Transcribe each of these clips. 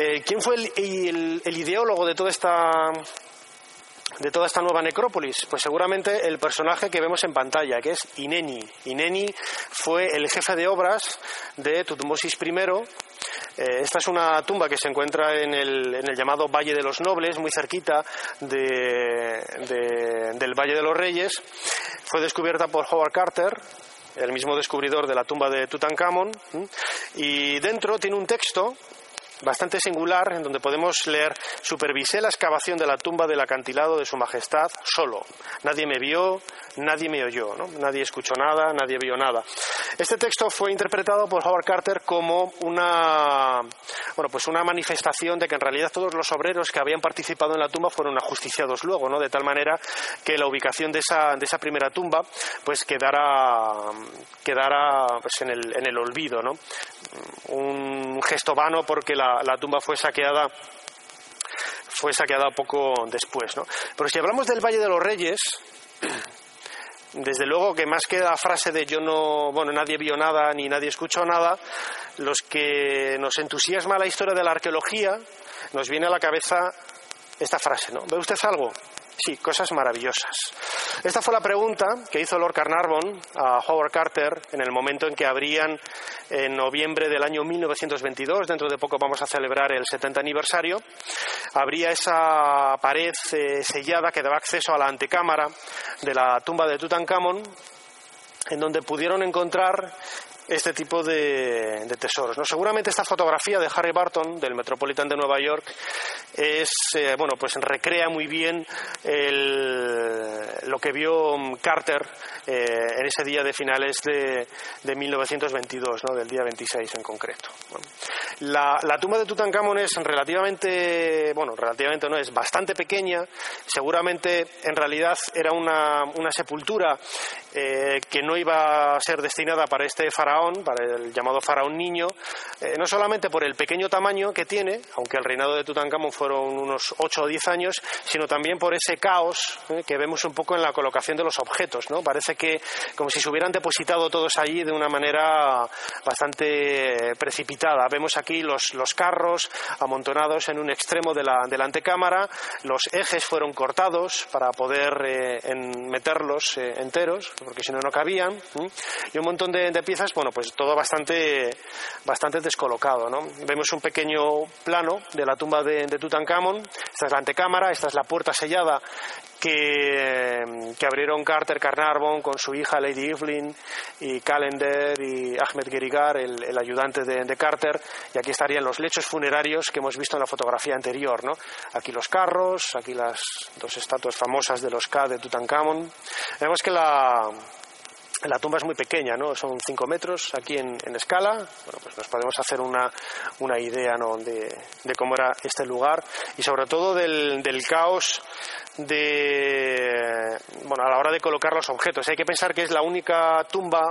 Eh, ¿Quién fue el, ideólogo de toda esta de toda esta nueva necrópolis? Pues seguramente el personaje que vemos en pantalla, que es Ineni. Ineni fue el jefe de obras de Tutmosis I. Eh, esta es una tumba que se encuentra en el, en el llamado Valle de los Nobles, muy cerquita de, del Valle de los Reyes. Fue descubierta por Howard Carter, el mismo descubridor de la tumba de Tutankamón, y dentro tiene un texto bastante singular en donde podemos leer supervisé la excavación de la tumba del acantilado de su majestad solo. Nadie me vio, nadie me oyó, ¿no? nadie escuchó nada, nadie vio nada. Este texto fue interpretado por Howard Carter como una, bueno, pues una manifestación de que en realidad todos los obreros que habían participado en la tumba fueron ajusticiados luego, ¿no? de tal manera que la ubicación de esa, de esa primera tumba pues quedara, quedara pues en, el, en el olvido. ¿no? Un gesto vano porque la, la tumba fue saqueada fue saqueada poco después. ¿no? Pero si hablamos del Valle de los Reyes, desde luego que más que la frase de yo no, bueno, nadie vio nada ni nadie escuchó nada, los que nos entusiasma la historia de la arqueología, nos viene a la cabeza esta frase, ¿no? ¿Ve usted algo? Sí, cosas maravillosas. Esta fue la pregunta que hizo Lord Carnarvon a Howard Carter en el momento en que abrían en noviembre del año 1922, dentro de poco vamos a celebrar el 70 aniversario, abría esa pared eh, sellada que daba acceso a la antecámara de la tumba de Tutankamón, en donde pudieron encontrar este tipo de, tesoros. ¿no? Seguramente esta fotografía de Harry Barton del Metropolitan de Nueva York es eh, bueno pues recrea muy bien lo que vio Carter eh, en ese día de finales de, de 1922, ¿no? del día 26 en concreto. La, tumba de Tutankamón es relativamente, bueno, relativamente no, es bastante pequeña. Seguramente, en realidad, era una, sepultura eh, que no iba a ser destinada para este faraón, para el llamado faraón niño, eh, no solamente por el pequeño tamaño que tiene, aunque el reinado de Tutankamón fueron unos 8 o 10 años, sino también por ese caos eh, que vemos un poco en la colocación de los objetos. ¿no? Parece que como si se hubieran depositado todos allí de una manera bastante precipitada. Vemos aquí los, los carros amontonados en un extremo de la, de la antecámara, los ejes fueron cortados para poder eh, meterlos eh, enteros, porque si no, no cabían, y un montón de, piezas, bueno, pues todo bastante, bastante descolocado. ¿no? Vemos un pequeño plano de la tumba de, de Tutankamón, esta es la antecámara, esta es la puerta sellada que, abrieron Carter Carnarvon con su hija Lady Evelyn y Calendar y Ahmed Gerigar, el, ayudante de, Carter, y aquí estarían los lechos funerarios que hemos visto en la fotografía anterior, ¿no? Aquí los carros, aquí las dos estatuas famosas de los K de Tutankamón. Vemos que la, la tumba es muy pequeña, ¿no? Son 5 metros aquí en, escala. Bueno, pues nos podemos hacer una, una idea, ¿no? de, cómo era este lugar y sobre todo del, del caos de, bueno, a la hora de colocar los objetos. Hay que pensar que es la única tumba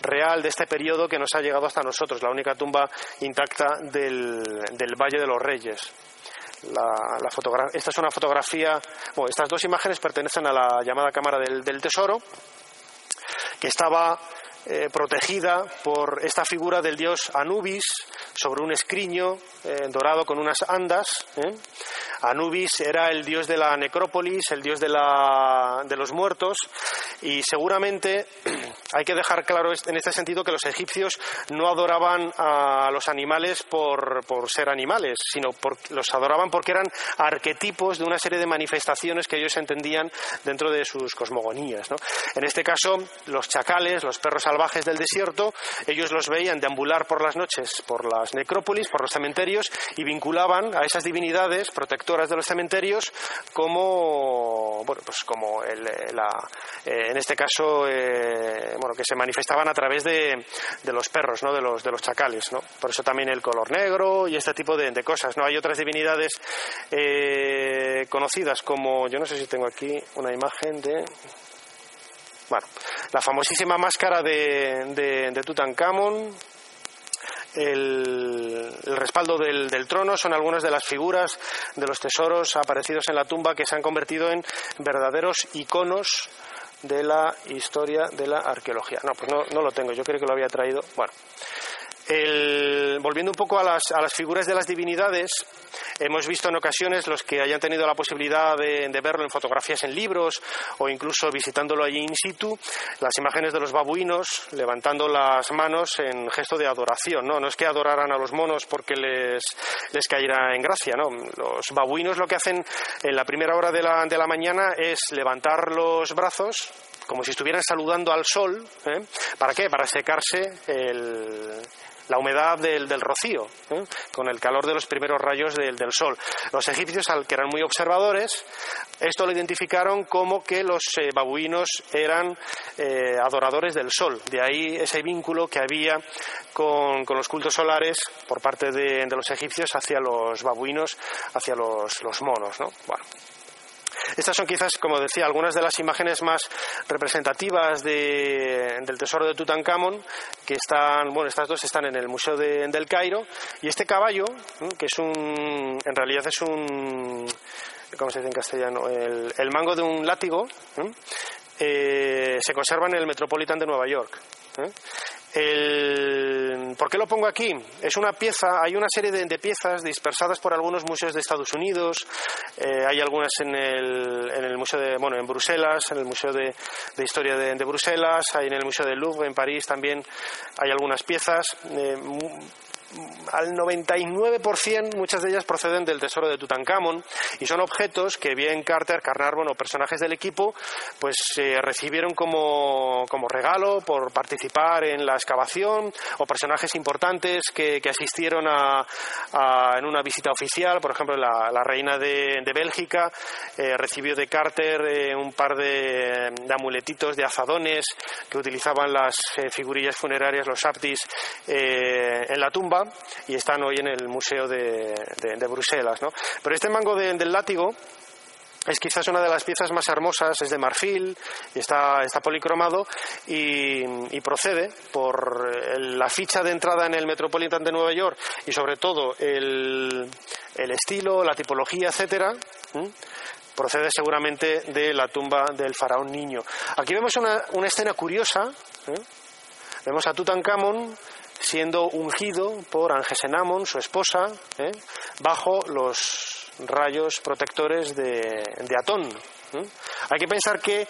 real de este periodo que nos ha llegado hasta nosotros, la única tumba intacta del, del Valle de los Reyes. La, la esta es una fotografía, bueno, estas dos imágenes pertenecen a la llamada Cámara del, del Tesoro que estaba eh, protegida por esta figura del dios Anubis sobre un escriño eh, dorado con unas andas. ¿eh? Anubis era el dios de la necrópolis, el dios de, la, de los muertos, y seguramente hay que dejar claro en este sentido que los egipcios no adoraban a los animales por, por ser animales, sino por, los adoraban porque eran arquetipos de una serie de manifestaciones que ellos entendían dentro de sus cosmogonías. En este caso, los chacales, los perros salvajes del desierto, ellos los veían deambular por las noches por las necrópolis, por los cementerios, y vinculaban a esas divinidades protectoras de los cementerios como, bueno, pues como el, la, eh, en este caso, eh, bueno, que se manifestaban a través de, los perros, ¿no? de, los, de los chacales. ¿no? Por eso también el color negro y este tipo de, de cosas. ¿no? Hay otras divinidades eh, conocidas como, yo no sé si tengo aquí una imagen de bueno, la famosísima máscara de, de, de Tutankamón, el, respaldo del, del, trono son algunas de las figuras de los tesoros aparecidos en la tumba que se han convertido en verdaderos iconos de la historia de la arqueología. No, pues no, no lo tengo, yo creo que lo había traído. Bueno, volviendo un poco a las, a las figuras de las divinidades, hemos visto en ocasiones los que hayan tenido la posibilidad de, verlo en fotografías en libros o incluso visitándolo allí in situ, las imágenes de los babuinos levantando las manos en gesto de adoración. No, no es que adoraran a los monos porque les, les cayera en gracia, no. Los babuinos lo que hacen en la primera hora de la, de la mañana es levantar los brazos como si estuvieran saludando al sol. ¿eh? ¿Para qué? Para secarse el, la humedad del, rocío, ¿eh? con el calor de los primeros rayos del, sol. Los egipcios, al que eran muy observadores, esto lo identificaron como que los eh, babuinos eran eh, adoradores del sol. De ahí ese vínculo que había con, los cultos solares por parte de, los egipcios hacia los babuinos, hacia los, los monos. ¿no? Bueno. Estas son quizás, como decía, algunas de las imágenes más representativas del tesoro de Tutankamón, que están, bueno, estas dos están en el Museo del Cairo, y este caballo, que es un, en realidad es un, ¿cómo se dice en castellano? El, mango de un látigo, eh, se conserva en el Metropolitan de Nueva York. ¿eh? ¿Por qué lo pongo aquí? Es una pieza, hay una serie de, piezas dispersadas por algunos museos de Estados Unidos, eh, hay algunas en el, en el museo de, bueno, en Bruselas, en el Museo de, Historia de, Bruselas, hay en el Museo del Louvre en París también hay algunas piezas. Eh, al 99% muchas de ellas proceden del tesoro de Tutankamón y son objetos que bien Carter, Carnarvon o personajes del equipo pues eh, recibieron como, como, regalo por participar en la excavación o personajes importantes que, asistieron a, en una visita oficial, por ejemplo la, reina de, Bélgica eh, recibió de Carter eh, un par de, amuletitos de azadones que utilizaban las figurillas funerarias, los aptis, en la tumba y están hoy en el Museo de, Bruselas. ¿no? Pero este mango del látigo es quizás una de las piezas más hermosas, es de marfil, y está, está policromado y, procede por la ficha de entrada en el Metropolitan de Nueva York y sobre todo el, estilo, la tipología, etcétera. procede seguramente de la tumba del faraón niño. Aquí vemos una, escena curiosa. ¿eh? Vemos a Tutankamón siendo ungido por Angesenamon, su esposa, ¿eh? bajo los rayos protectores de, Atón. ¿eh? Hay que pensar que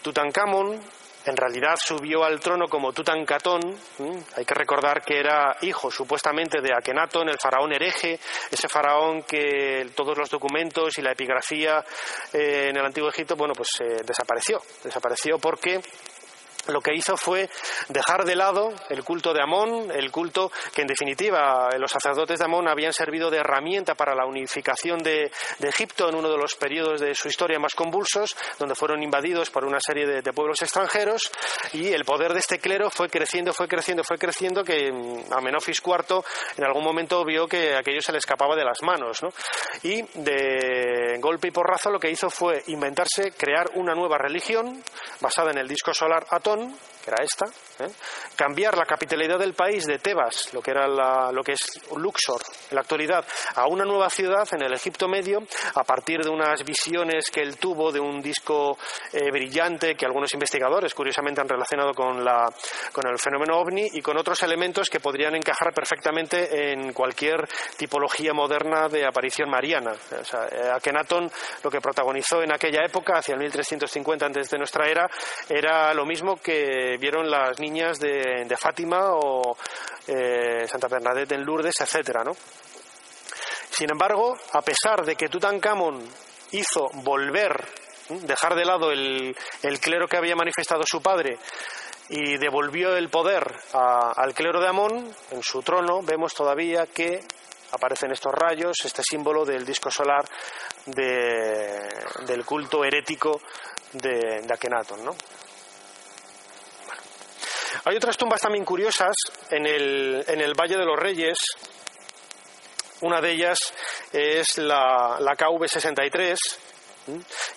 Tutankamón en realidad subió al trono como Tutankatón. ¿eh? Hay que recordar que era hijo supuestamente de Akenatón, el faraón hereje, ese faraón que todos los documentos y la epigrafía en el antiguo Egipto, bueno, pues desapareció. Desapareció porque lo que hizo fue dejar de lado el culto de Amón, el culto que en definitiva los sacerdotes de Amón habían servido de herramienta para la unificación de, Egipto en uno de los periodos de su historia más convulsos, donde fueron invadidos por una serie de, pueblos extranjeros y el poder de este clero fue creciendo, fue creciendo, fue creciendo que mm, Amenofis IV en algún momento vio que aquello se le escapaba de las manos. Y de golpe y porrazo lo que hizo fue inventarse, crear una nueva religión basada en el disco solar Atón them era esta, ¿eh? cambiar la capitalidad del país de Tebas, lo que era lo que es Luxor en la actualidad, a una nueva ciudad en el Egipto Medio, a partir de unas visiones que él tuvo de un disco eh, brillante que algunos investigadores curiosamente han relacionado con, la, con el fenómeno ovni y con otros elementos que podrían encajar perfectamente en cualquier tipología moderna de aparición mariana. O sea, eh, Akenatón lo que protagonizó en aquella época, hacia el 1350 antes de nuestra era, era lo mismo que vieron las niñas de, Fátima o eh, Santa Bernadette en Lourdes, etcétera, ¿no? Sin embargo, a pesar de que Tutankamón hizo volver, dejar de lado el, clero que había manifestado su padre y devolvió el poder al clero de Amón, en su trono vemos todavía que aparecen estos rayos, este símbolo del disco solar del culto herético de, de Akenatón, ¿no? Hay otras tumbas también curiosas en el, en el Valle de los Reyes. Una de ellas es la, la KV63,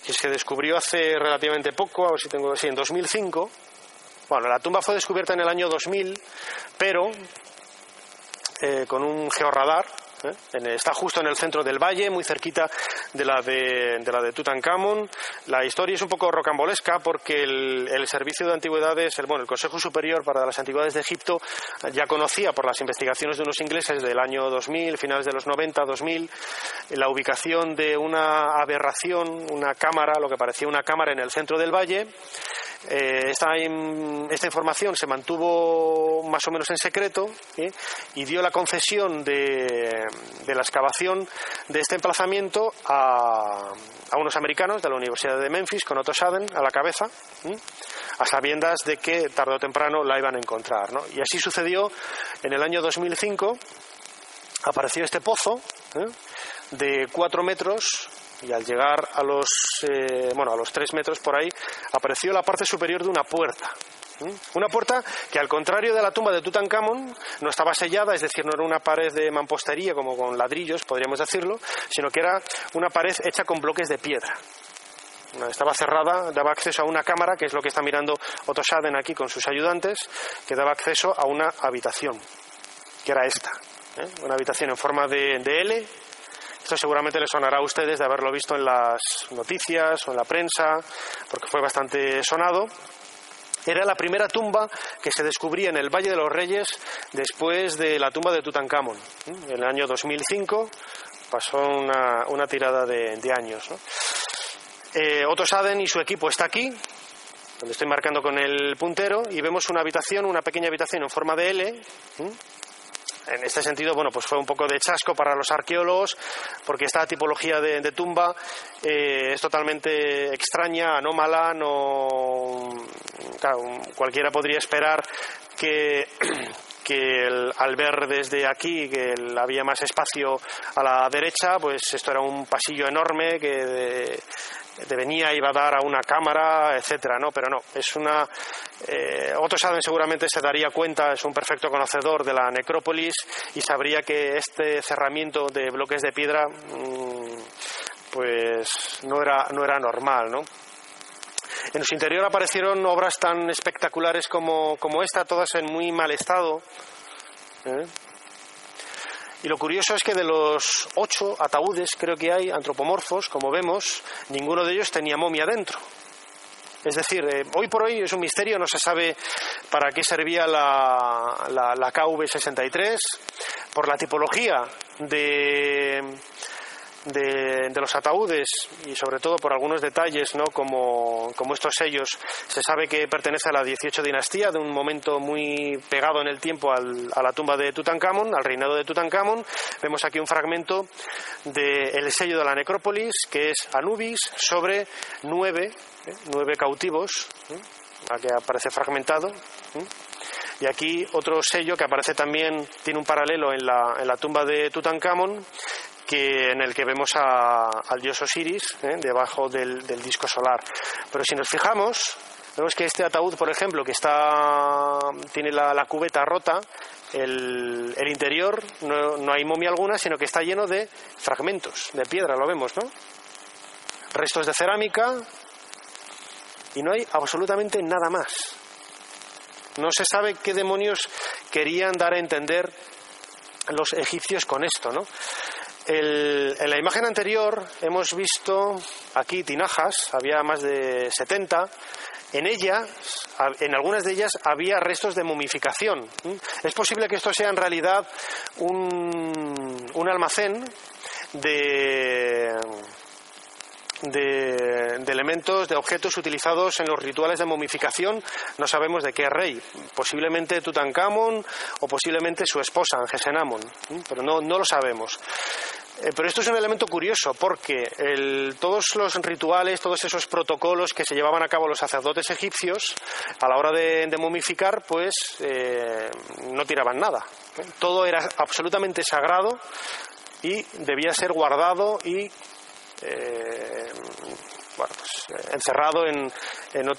que se descubrió hace relativamente poco, a ver si tengo, sí, en 2005. Bueno, la tumba fue descubierta en el año 2000, pero eh, con un georradar ¿eh? Está justo en el centro del valle, muy cerquita de la de, de, la Tutankamón. La historia es un poco rocambolesca porque el, Servicio de Antigüedades, el, el Consejo Superior para las Antigüedades de Egipto, ya conocía por las investigaciones de unos ingleses del año 2000, finales de los 90, 2000, la ubicación de una aberración, una cámara, lo que parecía una cámara en el centro del valle eh, esta, información se mantuvo más o menos en secreto y dio la concesión de, la excavación de este emplazamiento a, unos americanos de la Universidad de Memphis con Otto Schaden a la cabeza, a sabiendas de que tarde o temprano la iban a encontrar. Y así sucedió en el año 2005. Apareció este pozo ¿eh? de cuatro metros y al llegar a los, eh, bueno, a los tres metros por ahí, apareció la parte superior de una puerta. Una puerta que, al contrario de la tumba de Tutankamón, no estaba sellada, es decir, no era una pared de mampostería como con ladrillos, podríamos decirlo, sino que era una pared hecha con bloques de piedra. Estaba cerrada, daba acceso a una cámara, que es lo que está mirando Otto Schaden aquí con sus ayudantes, que daba acceso a una habitación, que era esta. ¿eh? Una habitación en forma de, de L, esto seguramente les sonará a ustedes de haberlo visto en las noticias o en la prensa, porque fue bastante sonado. Era la primera tumba que se descubría en el Valle de los Reyes después de la tumba de Tutankamón. En el año 2005 pasó una, tirada de, años. Eh, Otto Saden y su equipo está aquí, donde estoy marcando con el puntero, y vemos una habitación, una pequeña habitación en forma de L, en este sentido, bueno, pues fue un poco de chasco para los arqueólogos, porque esta tipología de, tumba eh, es totalmente extraña, anómala, no. cualquiera podría esperar que. que al ver desde aquí que había más espacio a la derecha, pues esto era un pasillo enorme que de venía iba a dar a una cámara, etcétera, ¿no? Pero no, es una. Eh, Otto seguramente se daría cuenta, es un perfecto conocedor de la necrópolis y sabría que este cerramiento de bloques de piedra, mm, pues no era, no era normal, ¿no? En su interior aparecieron obras tan espectaculares como, como esta, todas en muy mal estado. ¿eh? Y lo curioso es que de los ocho ataúdes, creo que hay, antropomorfos, como vemos, ninguno de ellos tenía momia dentro. Es decir, eh, hoy por hoy es un misterio, no se sabe para qué servía la, la, la KV-63, por la tipología de, de, los ataúdes y sobre todo por algunos detalles, ¿no? como, estos sellos, se sabe que pertenece a la 18 dinastía, de un momento muy pegado en el tiempo al, a la tumba de Tutankamón, al reinado de Tutankamón. Vemos aquí un fragmento del sello de la necrópolis, que es Anubis, sobre nueve, ¿eh? nueve cautivos, ¿eh? que aparece fragmentado. ¿eh? Y aquí otro sello que aparece también, tiene un paralelo en la, en la tumba de Tutankamón, en el que vemos al dios Osiris ¿eh? debajo del, disco solar. Pero si nos fijamos, vemos que este ataúd, por ejemplo, que está tiene la, cubeta rota, el, interior no, no, hay momia alguna, sino que está lleno de fragmentos de piedra, lo vemos, ¿no? Restos de cerámica y no hay absolutamente nada más. No se sabe qué demonios querían dar a entender los egipcios con esto, ¿no? En la imagen anterior hemos visto aquí tinajas, había más de 70. En ellas, en algunas de ellas, había restos de momificación. Es posible que esto sea en realidad un, un almacén de, de, elementos, de objetos utilizados en los rituales de momificación, no sabemos de qué rey, posiblemente Tutankamón o posiblemente su esposa, Angesenamón, pero no, no lo sabemos. Eh, pero esto es un elemento curioso porque todos los rituales, todos esos protocolos que se llevaban a cabo los sacerdotes egipcios a la hora de, momificar, pues eh, no tiraban nada. Todo era absolutamente sagrado y debía ser guardado y eh, bueno, pues, encerrado en,